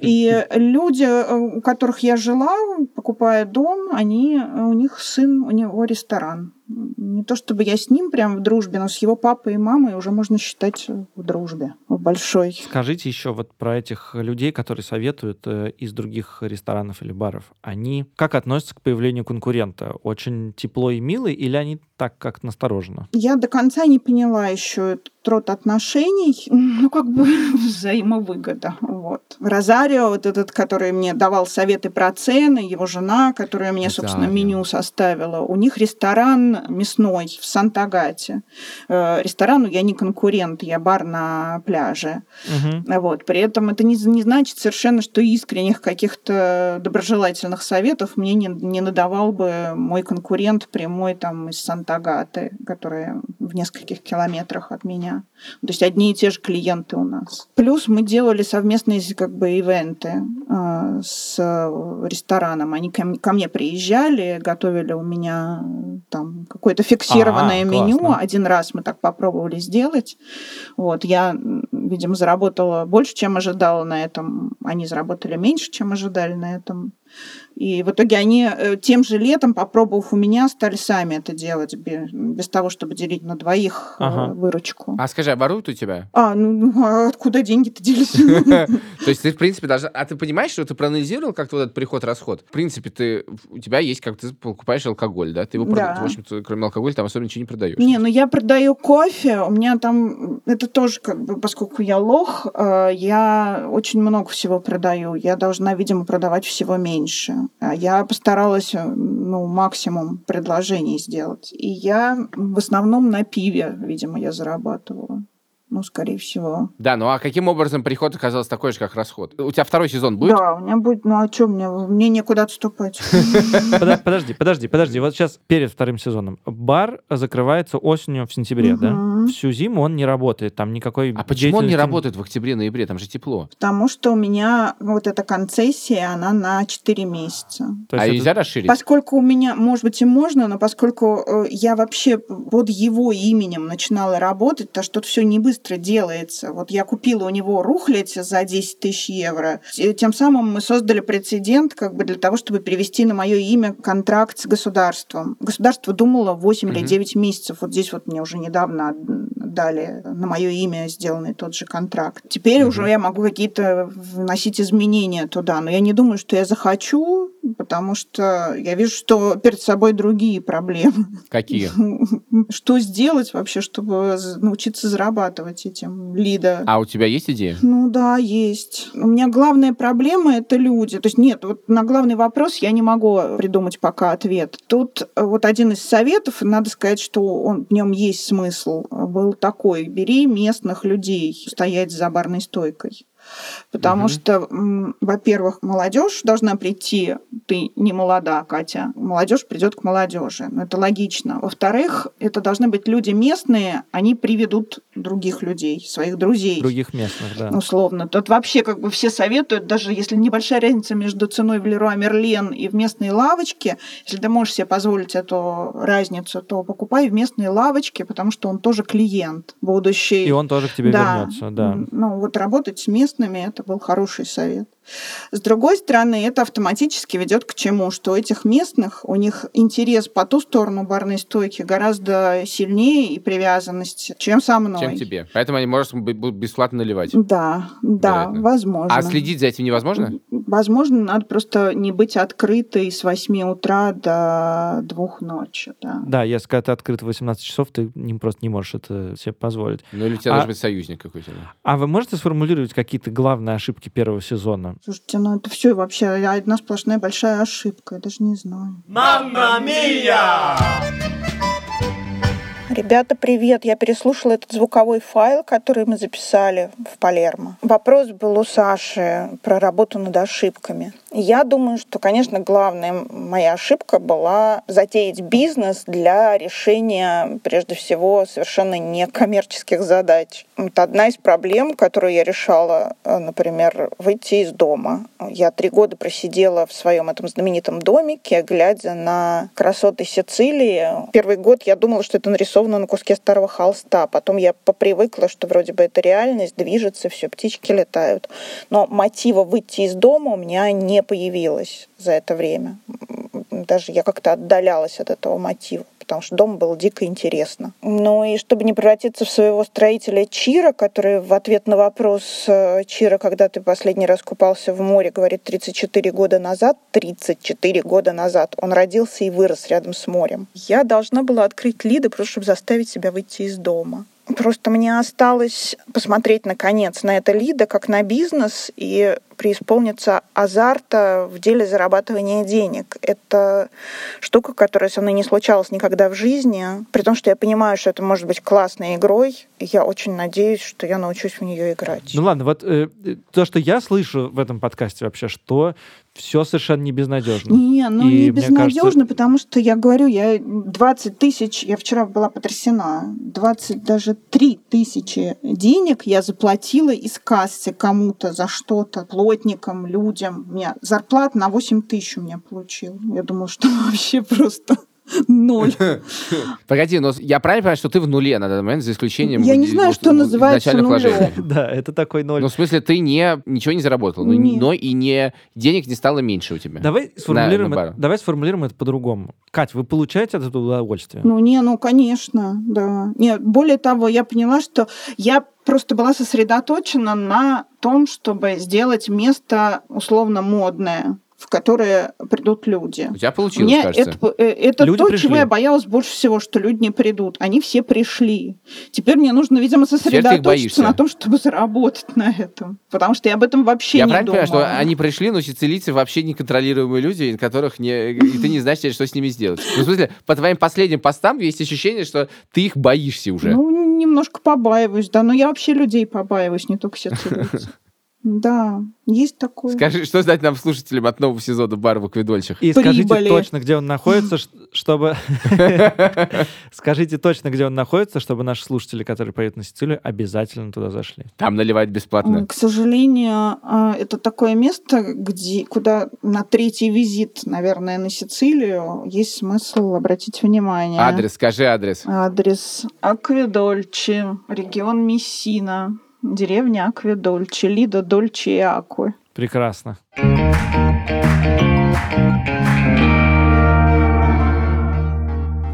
И люди, э, у которых я жила, покупая дом, они, у них сын, у него ресторан. Не то чтобы я с ним прям в дружбе, но с его папой и мамой уже можно считать в дружбе в большой. Скажите еще вот про этих людей, которые советуют э, из других ресторанов или баров. Они как относятся к появлению конкурента? Очень тепло и мило или они так как настороженно? Я до конца не поняла еще этот род отношений, *laughs* ну, как бы *laughs* взаимовыгода. Вот. Розарио, вот этот, который мне давал советы про цены, его жена, которая мне, собственно, меню составила, у них ресторан мясной в Сантагате. Э, ресторану я не конкурент, я бар на пляже. Угу. Вот. При этом это не, не значит совершенно, что искренних каких-то доброжелательных советов мне не, не надавал бы мой конкурент прямой там из Сантагаты, которая в нескольких километрах от меня. То есть одни и те же клиенты у нас. Плюс мы делали совместные как бы ивенты э, с рестораном. Они ко, ко мне приезжали, готовили у меня там какое-то фиксированное ага, меню. Классно. Один раз мы так попробовали сделать. Вот я, видимо, заработала больше, чем ожидала на этом. Они заработали меньше, чем ожидали на этом. И в итоге они э, тем же летом, попробовав у меня, стали сами это делать, без того, чтобы делить на двоих э, ага. выручку. А скажи, а воруют у тебя? А, ну, ну а откуда деньги-то делись? *laughs* То есть ты, в принципе, даже... А ты понимаешь, что ты проанализировал как-то вот этот приход-расход? В принципе, ты... у тебя есть, как ты покупаешь алкоголь, да? Ты его, в общем-то, кроме алкоголя, там особо ничего не продаешь. Не, ну я продаю кофе, у меня там... Это тоже как бы, поскольку я лох, э, я очень много всего продаю. Я должна, видимо, продавать всего меньше. А я постаралась э, ну, максимум предложений сделать. И я в основном на пиве, видимо, я зарабатывала. Ну, скорее всего. Да, ну а каким образом приход оказался такой же, как расход? У тебя второй сезон будет? Да, у меня будет. Ну а что, мне, мне некуда отступать. *laughs* Подожди, подожди, подожди. Вот сейчас перед вторым сезоном. Бар закрывается осенью в сентябре, да? Всю зиму он не работает, там никакой А почему он не работает в октябре-ноябре? Там же тепло. Потому что у меня вот эта концессия, она на 4 месяца. А нельзя расширить? Поскольку у меня, может быть, и можно, но поскольку э, я вообще под его именем начинала работать, то что-то все не быстро быстро делается. Вот я купила у него рухлядь за 10 тысяч евро. Тем самым мы создали прецедент как бы для того, чтобы перевести на мое имя контракт с государством. Государство думало 8 угу. или 9 месяцев. Вот здесь вот мне уже недавно дали на мое имя сделанный тот же контракт. Теперь угу. уже я могу какие-то вносить изменения туда. Но я не думаю, что я захочу, потому что я вижу, что перед собой другие проблемы. Какие? *laughs* Что сделать вообще, чтобы научиться зарабатывать этим лида? А у тебя есть идея? Ну да, есть. У меня главная проблема — это люди. То есть нет, вот на главный вопрос я не могу придумать пока ответ. Тут вот один из советов, надо сказать, что он, в нем есть смысл, был такой. Бери местных людей стоять за барной стойкой. Потому угу. что, во-первых, молодежь должна прийти, ты не молода, Катя, молодежь придет к молодежи. Ну, это логично. Во-вторых, это должны быть люди местные, они приведут других людей, своих друзей. Других местных, да. Условно. Тут вообще как бы все советуют, даже если небольшая разница между ценой в Леруа Мерлен и в местной лавочке, если ты можешь себе позволить эту разницу, то покупай в местной лавочке, потому что он тоже клиент будущий. И он тоже к тебе да. вернется, да. Ну, вот работать с местными, это был хороший совет. С другой стороны, это автоматически ведет к чему? Что у этих местных, у них интерес по ту сторону барной стойки гораздо сильнее и привязанность, чем со мной. Чем тебе. Поэтому они могут бесплатно наливать. Да, да, Вероятно. возможно. А следить за этим невозможно? Возможно, надо просто не быть открытой с 8 утра до 2 ночи. Да, да если когда ты открыт в 18 часов, ты просто не можешь это себе позволить. Ну или у тебя а, должен быть союзник какой-то. А вы можете сформулировать какие-то главные ошибки первого сезона? Слушайте, ну это все вообще одна сплошная большая ошибка. Я даже не знаю. Мамма мия! Ребята, привет! Я переслушала этот звуковой файл, который мы записали в Палермо. Вопрос был у Саши про работу над ошибками. Я думаю, что, конечно, главная моя ошибка была затеять бизнес для решения, прежде всего, совершенно некоммерческих задач. Это одна из проблем, которую я решала, э, например, выйти из дома. Я три года просидела в своем этом знаменитом домике, глядя на красоты Сицилии. Первый год я думала, что это нарисовано на куске старого холста. Потом я попривыкла, что вроде бы это реальность, движется, все, птички летают. Но мотива выйти из дома у меня не появилось за это время. Даже я как-то отдалялась от этого мотива потому что дом было дико интересно. Ну и чтобы не превратиться в своего строителя Чира, который в ответ на вопрос э, Чира, когда ты последний раз купался в море, говорит 34 года назад, 34 года назад он родился и вырос рядом с морем. Я должна была открыть Лиды, просто чтобы заставить себя выйти из дома. Просто мне осталось посмотреть, наконец, на это Лида как на бизнес и преисполниться азарта в деле зарабатывания денег. Это штука, которая со мной не случалась никогда в жизни, при том, что я понимаю, что это может быть классной игрой, и я очень надеюсь, что я научусь в нее играть. Ну ладно, вот э, то, что я слышу в этом подкасте вообще, что все совершенно не безнадежно. Не, ну и не безнадежно, кажется... потому что я говорю, я 20 тысяч, я вчера была потрясена, 20, даже 3 тысячи денег я заплатила из кассы кому-то за что-то, плотникам, людям. У меня зарплата на 8 тысяч у меня получил. Я думала, что *laughs* вообще просто Ноль. *laughs* Погоди, но я правильно понимаю, что ты в нуле на данный момент, за исключением... Я не знаю, что называется нулем. *laughs* Да, это такой ноль. Ну, в смысле, ты не, ничего не заработал, но, и не, денег не стало меньше у тебя. Давай сформулируем, это, давай сформулируем это по-другому. Кать, вы получаете от этого удовольствие? Ну, не, ну, конечно, да. Нет, более того, я поняла, что я просто была сосредоточена на том, чтобы сделать место условно модное в которые придут люди. У тебя получилось, Мне кажется. Это, э, это люди то, пришли. чего я боялась больше всего, что люди не придут. Они все пришли. Теперь мне нужно, видимо, сосредоточиться на том, чтобы заработать на этом. Потому что я об этом вообще я не правильно думала. понимаю, что они пришли, но сицилийцы вообще неконтролируемые люди, которых не... и ты не знаешь, что с ними сделать. Ну, в смысле, по твоим последним постам есть ощущение, что ты их боишься уже. Ну, немножко побаиваюсь, да. Но я вообще людей побаиваюсь, не только сицилийцев. Да, есть такое. Скажи, что знать нам слушателям от нового сезона «Бар в Акведольчах»? И Прибыли. скажите точно, где он находится, *laughs* чтобы... *laughs* Скажите точно, где он находится, чтобы наши слушатели, которые поедут на Сицилию, обязательно туда зашли. Там наливать бесплатно. К сожалению, а, это такое место, где, куда на третий визит, наверное, на Сицилию есть смысл обратить внимание. Адрес, скажи адрес. Адрес Акведольчи, регион Мессина деревня Акведольче, Лидо Дольче и Аквы. Прекрасно.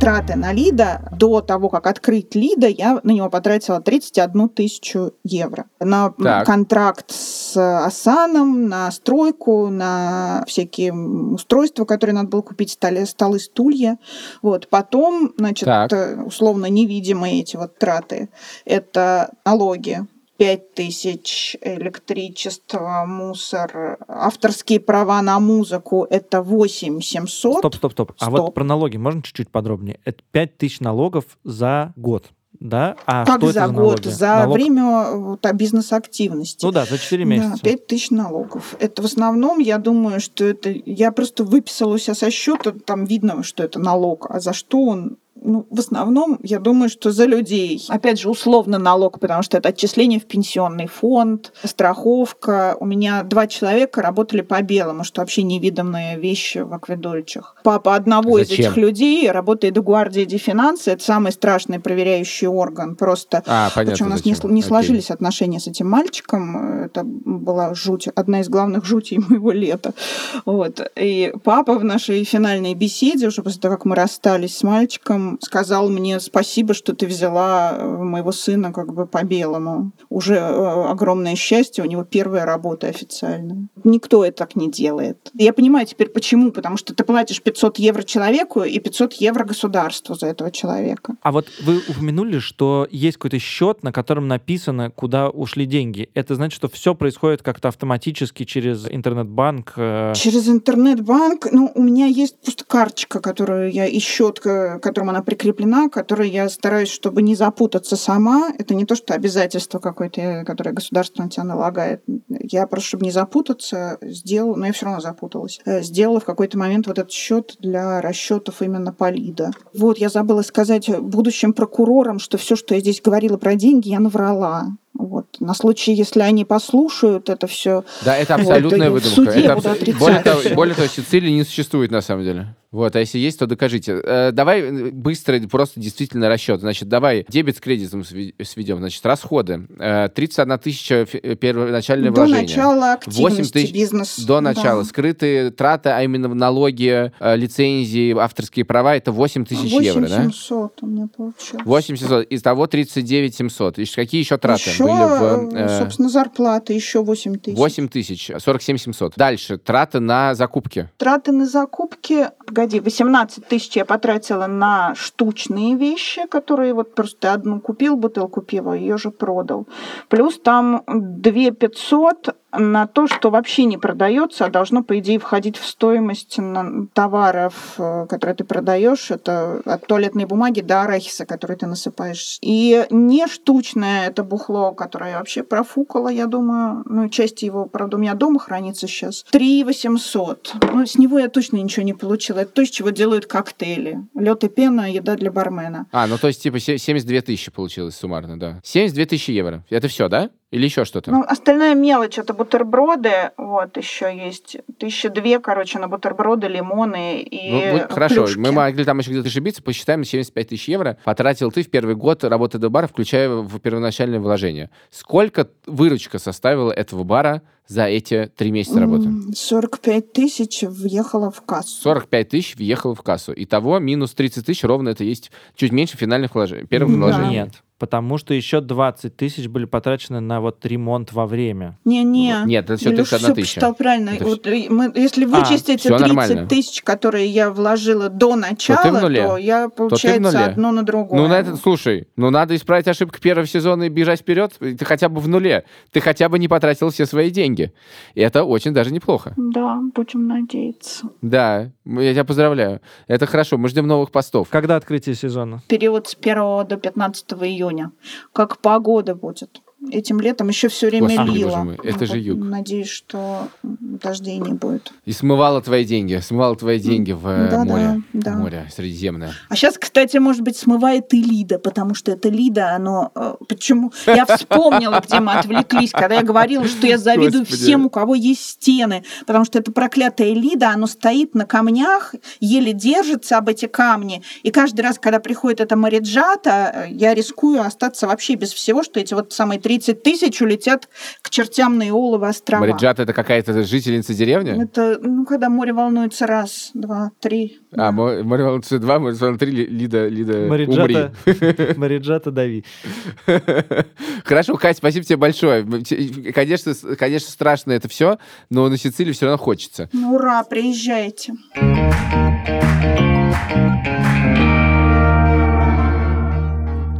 траты на Лида, до того, как открыть Лида, я на него потратила 31 тысячу евро. На так. контракт с Асаном, на стройку, на всякие устройства, которые надо было купить, столы, столы стулья. Вот. Потом, значит, так. условно невидимые эти вот траты. Это налоги, 5 тысяч электричество, мусор, авторские права на музыку — это 8 700. Стоп, стоп, стоп. А вот про налоги можно чуть-чуть подробнее? Это 5 тысяч налогов за год да? А как что за, это за год? За Налог? время вот, бизнес-активности. Ну да, за 4 месяца. Да, 5 тысяч налогов. Это в основном, я думаю, что это... Я просто выписала у себя со счета, там видно, что это налог, а за что он ну, в основном, я думаю, что за людей. Опять же, условно налог, потому что это отчисление в пенсионный фонд, страховка. У меня два человека работали по белому, что вообще невиданные вещи в акведольчах. Папа одного Зачем? из этих людей работает в гвардии ди финансы. Это самый страшный проверяющий орган. Просто а, понятно, Причем у нас не, не сложились отношения с этим мальчиком. Это была жуть, одна из главных жутей моего лета. Вот. И папа в нашей финальной беседе, уже после того, как мы расстались с мальчиком, сказал мне спасибо, что ты взяла э, моего сына как бы по белому. Уже э, огромное счастье, у него первая работа официальная. Никто это так не делает. Я понимаю теперь почему, потому что ты платишь 500 евро человеку и 500 евро государству за этого человека. А вот вы упомянули, что есть какой-то счет, на котором написано, куда ушли деньги. Это значит, что все происходит как-то автоматически через интернет-банк? Э? Через интернет-банк? Ну, у меня есть просто карточка, которую я и счет, которым она прикреплена, которой я стараюсь, чтобы не запутаться сама. Это не то, что обязательство какое-то, которое государство на тебя налагает. Я просто, чтобы не запутаться, сделала, но я все равно запуталась, э, сделала в какой-то момент вот этот счет для расчетов именно Полида. Вот, я забыла сказать будущим прокурорам, что все, что я здесь говорила про деньги, я наврала. Вот. На случай, если они послушают это все. Да, это абсолютная вот, выдумка. Это абс... более, того, более того, Сицилии не существует на самом деле. Вот, а если есть, то докажите. Э, давай э, быстро, просто действительно расчет. Значит, давай дебет с кредитом сведем. Значит, расходы. Э, 31 тысяча э, первоначальное До вложение. начала 8 активности тысяч бизнеса. До начала. Да. Скрытые траты, а именно в налоги, э, лицензии, авторские права, это 8 тысяч евро, да? 8700 у меня получилось. 8700. Из того 39 700. И какие еще траты Еще, были в... э, собственно, зарплата еще 8 тысяч. 8 тысяч, 47 700. Дальше, траты на закупки. Траты на закупки, погоди, 18 тысяч я потратила на штучные вещи, которые вот просто одну купил, бутылку пива, ее же продал. Плюс там 2 500 на то, что вообще не продается, а должно, по идее, входить в стоимость товаров, э, которые ты продаешь. Это от туалетной бумаги до арахиса, который ты насыпаешь. И не штучное это бухло, которое я вообще профукала, я думаю. Ну, часть его, правда, у меня дома хранится сейчас. 3 800. Ну, с него я точно ничего не получила. Это то, из чего делают коктейли. Лед и пена, еда для бармена. А, ну то есть типа се- 72 тысячи получилось суммарно, да. 72 тысячи евро. Это все, да? Или еще что-то? Ну, остальная мелочь это бутерброды. Вот еще есть тысяча две, короче, на бутерброды, лимоны и Ну, вот хорошо, плюшки. мы могли там еще где-то ошибиться, посчитаем 75 тысяч евро. Потратил ты в первый год работы до бара, включая в первоначальное вложение. Сколько выручка составила этого бара за эти три месяца работы? М, 45 тысяч въехала в кассу. 45 тысяч въехало в кассу. Итого минус 30 тысяч ровно это есть чуть меньше финальных вложений. Первых Да. вложений. Нет, потому что еще 20 тысяч были потрачены на вот ремонт во время. Не-не. Нет, это всё Илюш 31 всё тысяча. посчитал правильно. Это Вот, и мы- если А, вычесть эти всё 30 нормально. тысяч, которые я вложила до начала, ты в нуле. то я, ты в получается, нуле. одно на другое. Ну, на этот, слушай, ну надо исправить ошибку первого сезона и бежать вперед. Ты хотя бы в нуле. Ты хотя бы не потратил все свои деньги. И это очень даже неплохо. Да, будем надеяться. Да, я тебя поздравляю. Это хорошо, мы ждем новых постов. Когда открытие сезона? Период с 1 до 15 июня. Как погода будет. Этим летом еще все время Господи, лило. боже мой, это же Вот юг. Надеюсь, что дождей не будет. И смывала твои деньги, смывала твои деньги в э, Да-да, море. да. Море Средиземное. А сейчас, кстати, может быть, смывает и Лида, потому что это Лида, оно... э, Почему? Я вспомнила, где мы отвлеклись, когда я говорила, что я завидую Господи. всем, у кого есть стены, потому что это проклятая Лида, оно стоит на камнях, еле держится об эти камни, и каждый раз, когда приходит эта Мариджата, э, я рискую остаться вообще без всего, что эти вот самые 30 тысяч улетят к чертям на Иоловы острова. Мариджат это какая-то жительница деревни? Это, ну, когда море волнуется раз, два, три. А, Мо- море волнуется два, море волнуется три, Ли- Лида, Лида, Мариджата, умри. *laughs* *laughs* Мариджата дави. Хорошо, Кать, спасибо тебе большое. Конечно, конечно, страшно это все, но на Сицилию все равно хочется. Ну, ура, приезжайте.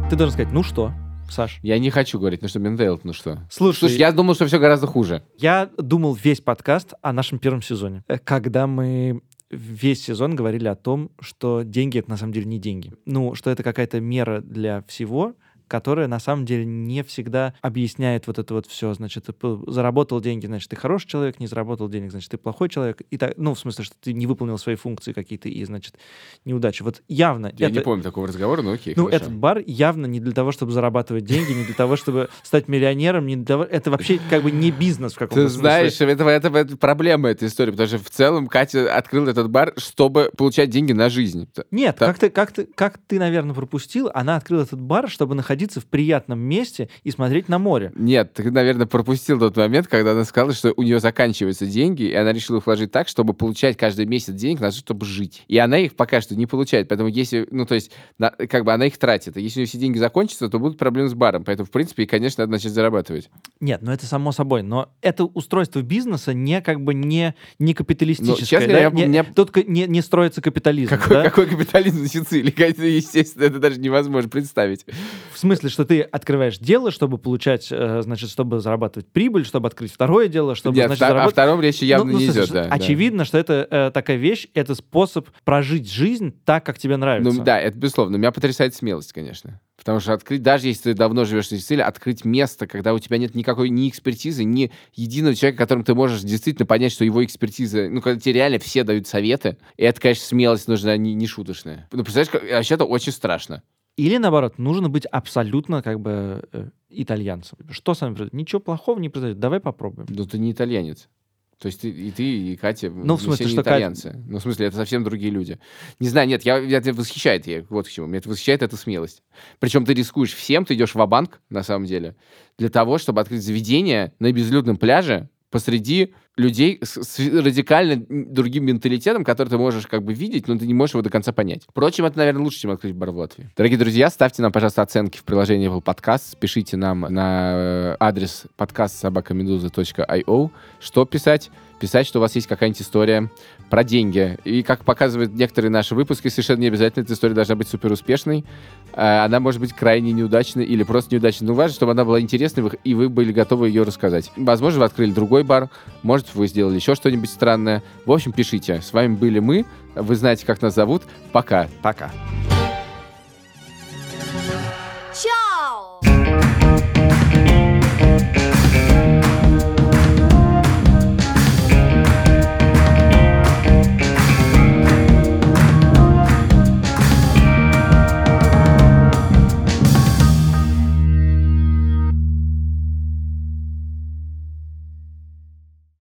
Ты должен сказать, ну что, Саш? Я не хочу говорить, ну что, Мендейл, ну что. Слушай, Слушай, я думал, что все гораздо хуже. Я думал весь подкаст о нашем первом сезоне, э, когда мы весь сезон говорили о том, что деньги это на самом деле не деньги. Ну, что это какая-то мера для всего, которая на самом деле не всегда объясняет вот это вот все. Значит, ты заработал деньги, значит, ты хороший человек, не заработал денег, значит, ты плохой человек. И так, ну, в смысле, что ты не выполнил свои функции какие-то и, значит, неудачи. Вот явно Я это- не помню такого разговора, но окей, ну, хорошо. этот бар явно не для того, чтобы зарабатывать деньги, не для того, чтобы стать миллионером, не для того... Это вообще как бы не бизнес в каком-то Ты знаешь, это, это, это проблема этой истории, потому что в целом Катя открыла этот бар, чтобы получать деньги на жизнь. Нет, как ты, как, ты, как ты, наверное, пропустил, она открыла этот бар, чтобы находиться в приятном месте и смотреть на море. Нет, ты, наверное, пропустил тот момент, когда она сказала, что у нее заканчиваются деньги, и она решила их вложить так, чтобы получать каждый месяц денег на то, чтобы жить. И она их пока что не получает. Поэтому если, ну, то есть, на- как бы она их тратит. И если у нее все деньги закончатся, то будут проблемы с баром. Поэтому, в принципе, и, конечно, надо начать зарабатывать. Нет, ну это само собой. Но это устройство бизнеса не как бы не, не капиталистическое. Ну, честно да? я- Не- мне- Тут не, не строится капитализм. Какой, да? какой капитализм на Сицилии? *laughs* Естественно, это даже невозможно представить. В смысле, что ты открываешь дело, чтобы получать, э, значит, чтобы зарабатывать прибыль, чтобы открыть второе дело, чтобы, Нет, значит, вта- о заработать... втором речи явно Ну, ну, не идет, да. да. Очевидно, что это э, такая вещь, это способ прожить жизнь так, как тебе нравится. Ну да, это безусловно. Меня потрясает смелость, конечно. Потому что открыть, даже если ты давно живешь на Сицилии, открыть место, когда у тебя нет никакой ни экспертизы, ни единого человека, которым ты можешь действительно понять, что его экспертиза, ну, когда тебе реально все дают советы, и это, конечно, смелость нужна не, не шуточная. Ну, представляешь, как- вообще это очень страшно. Или, наоборот, нужно быть абсолютно как бы э, итальянцем. Что с вами произойдет? Ничего плохого не произойдет. Давай попробуем. Ну, ты не итальянец. То есть ты, и ты, и Катя, Ну, в смысле, все не что Катя- итальянцы. Ну, в смысле, это совсем другие люди. Не знаю, нет, я, я, это восхищает я, вот к чему. Меня это восхищает эта смелость. Причем ты рискуешь всем, ты идешь в банк на самом деле, для того, чтобы открыть заведение на безлюдном пляже посреди людей с, с радикально другим менталитетом, который ты можешь как бы видеть, но ты не можешь его до конца понять. Впрочем, это, наверное, лучше, чем открыть бар в Латвии. Дорогие друзья, ставьте нам, пожалуйста, оценки в приложении Apple Podcast, пишите нам на э, адрес подкаст собакамедуза.io. Что писать? Писать, что у вас есть какая-нибудь история про деньги. И, как показывают некоторые наши выпуски, совершенно не обязательно эта история должна быть супер успешной. Она может быть крайне неудачной или просто неудачной. Но важно, чтобы она была интересной, и вы были готовы ее рассказать. Возможно, вы открыли другой бар, может, вы сделали еще что-нибудь странное. В общем, пишите. С вами были мы. Вы знаете, как нас зовут. Пока. Пока.